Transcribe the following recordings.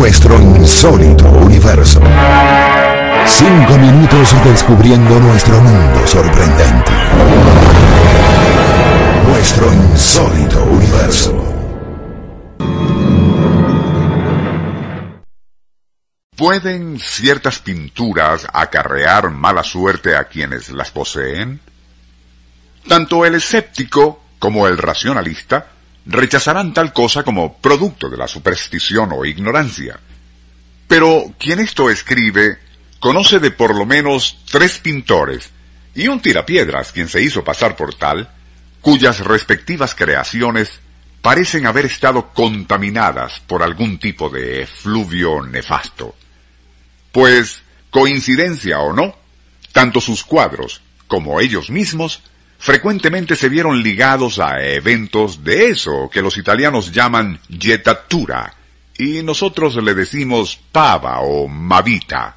nuestro insólito universo. Cinco minutos descubriendo nuestro mundo sorprendente. Nuestro insólito universo. ¿Pueden ciertas pinturas acarrear mala suerte a quienes las poseen? Tanto el escéptico como el racionalista rechazarán tal cosa como producto de la superstición o ignorancia. Pero quien esto escribe conoce de por lo menos tres pintores y un tirapiedras quien se hizo pasar por tal, cuyas respectivas creaciones parecen haber estado contaminadas por algún tipo de efluvio nefasto. Pues, coincidencia o no, tanto sus cuadros como ellos mismos frecuentemente se vieron ligados a eventos de eso que los italianos llaman jettatura y nosotros le decimos pava o mavita.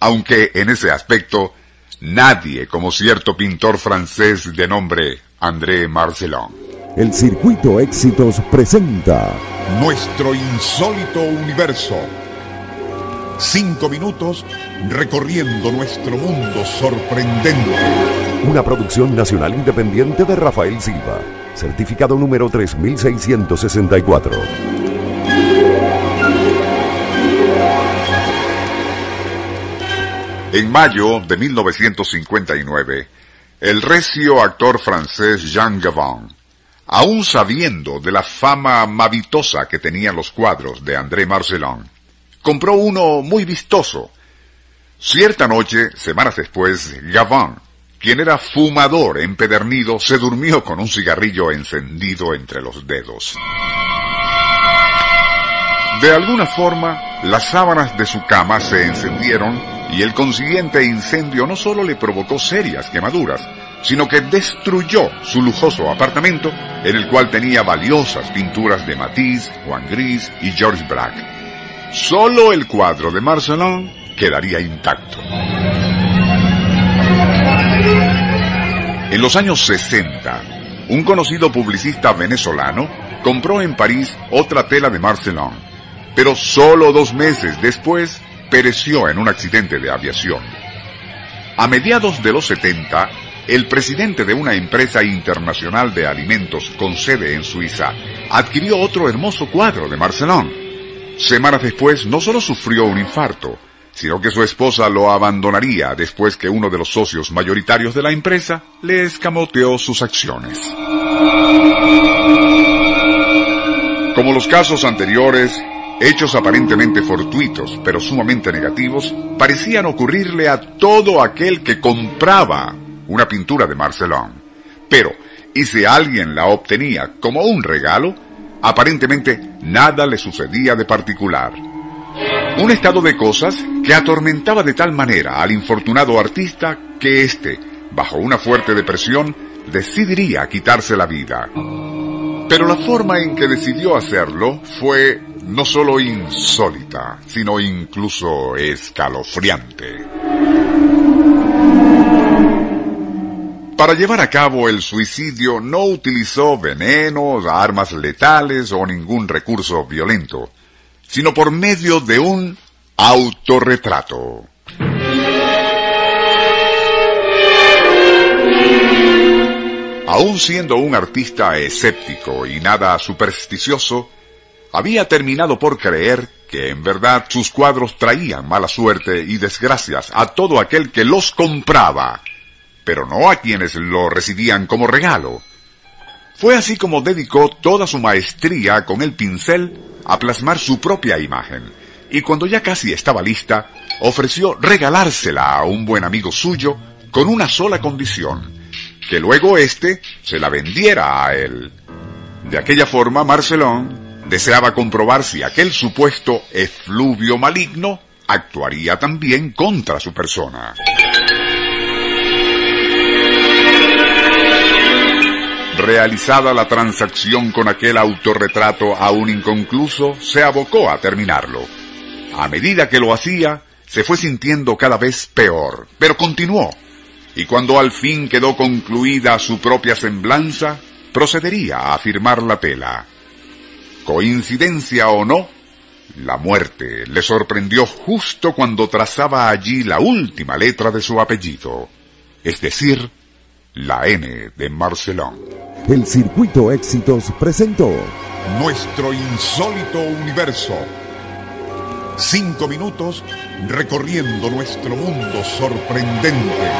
Aunque en ese aspecto nadie como cierto pintor francés de nombre André Marcelin. El Circuito Éxitos presenta Nuestro insólito universo Cinco minutos recorriendo nuestro mundo sorprendente. Una producción nacional independiente de Rafael Silva. Certificado número 3664. En mayo de 1959, el recio actor francés Jean Gabin, aún sabiendo de la fama mavitosa que tenían los cuadros de André Marcelin, compró uno muy vistoso. Cierta noche, semanas después, Gavin, quien era fumador empedernido, se durmió con un cigarrillo encendido entre los dedos. De alguna forma, las sábanas de su cama se encendieron y el consiguiente incendio no solo le provocó serias quemaduras, sino que destruyó su lujoso apartamento en el cual tenía valiosas pinturas de Matisse, Juan Gris y George Braque. Solo el cuadro de Marcelin quedaría intacto. En los años 60, un conocido publicista venezolano compró en París otra tela de Marcelin, pero solo dos meses después pereció en un accidente de aviación. A mediados de los 70, el presidente de una empresa internacional de alimentos con sede en Suiza adquirió otro hermoso cuadro de Marcelin Semanas después no solo sufrió un infarto, sino que su esposa lo abandonaría después que uno de los socios mayoritarios de la empresa le escamoteó sus acciones. Como los casos anteriores, hechos aparentemente fortuitos pero sumamente negativos parecían ocurrirle a todo aquel que compraba una pintura de Marcelón. Pero, ¿y si alguien la obtenía como un regalo? Aparentemente nada le sucedía de particular. Un estado de cosas que atormentaba de tal manera al infortunado artista que éste, bajo una fuerte depresión, decidiría quitarse la vida. Pero la forma en que decidió hacerlo fue no solo insólita, sino incluso escalofriante. Para llevar a cabo el suicidio no utilizó venenos, armas letales o ningún recurso violento, sino por medio de un autorretrato. Aún siendo un artista escéptico y nada supersticioso, había terminado por creer que en verdad sus cuadros traían mala suerte y desgracias a todo aquel que los compraba pero no a quienes lo recibían como regalo. Fue así como dedicó toda su maestría con el pincel a plasmar su propia imagen, y cuando ya casi estaba lista, ofreció regalársela a un buen amigo suyo con una sola condición, que luego éste se la vendiera a él. De aquella forma, Marcelón deseaba comprobar si aquel supuesto efluvio maligno actuaría también contra su persona. Realizada la transacción con aquel autorretrato aún inconcluso, se abocó a terminarlo. A medida que lo hacía, se fue sintiendo cada vez peor, pero continuó. Y cuando al fin quedó concluida su propia semblanza, procedería a firmar la tela. Coincidencia o no, La muerte le sorprendió justo cuando trazaba allí la última letra de su apellido, es decir, la N de Marcelón. El Circuito Éxitos presentó Nuestro insólito universo. Cinco minutos recorriendo nuestro mundo sorprendente.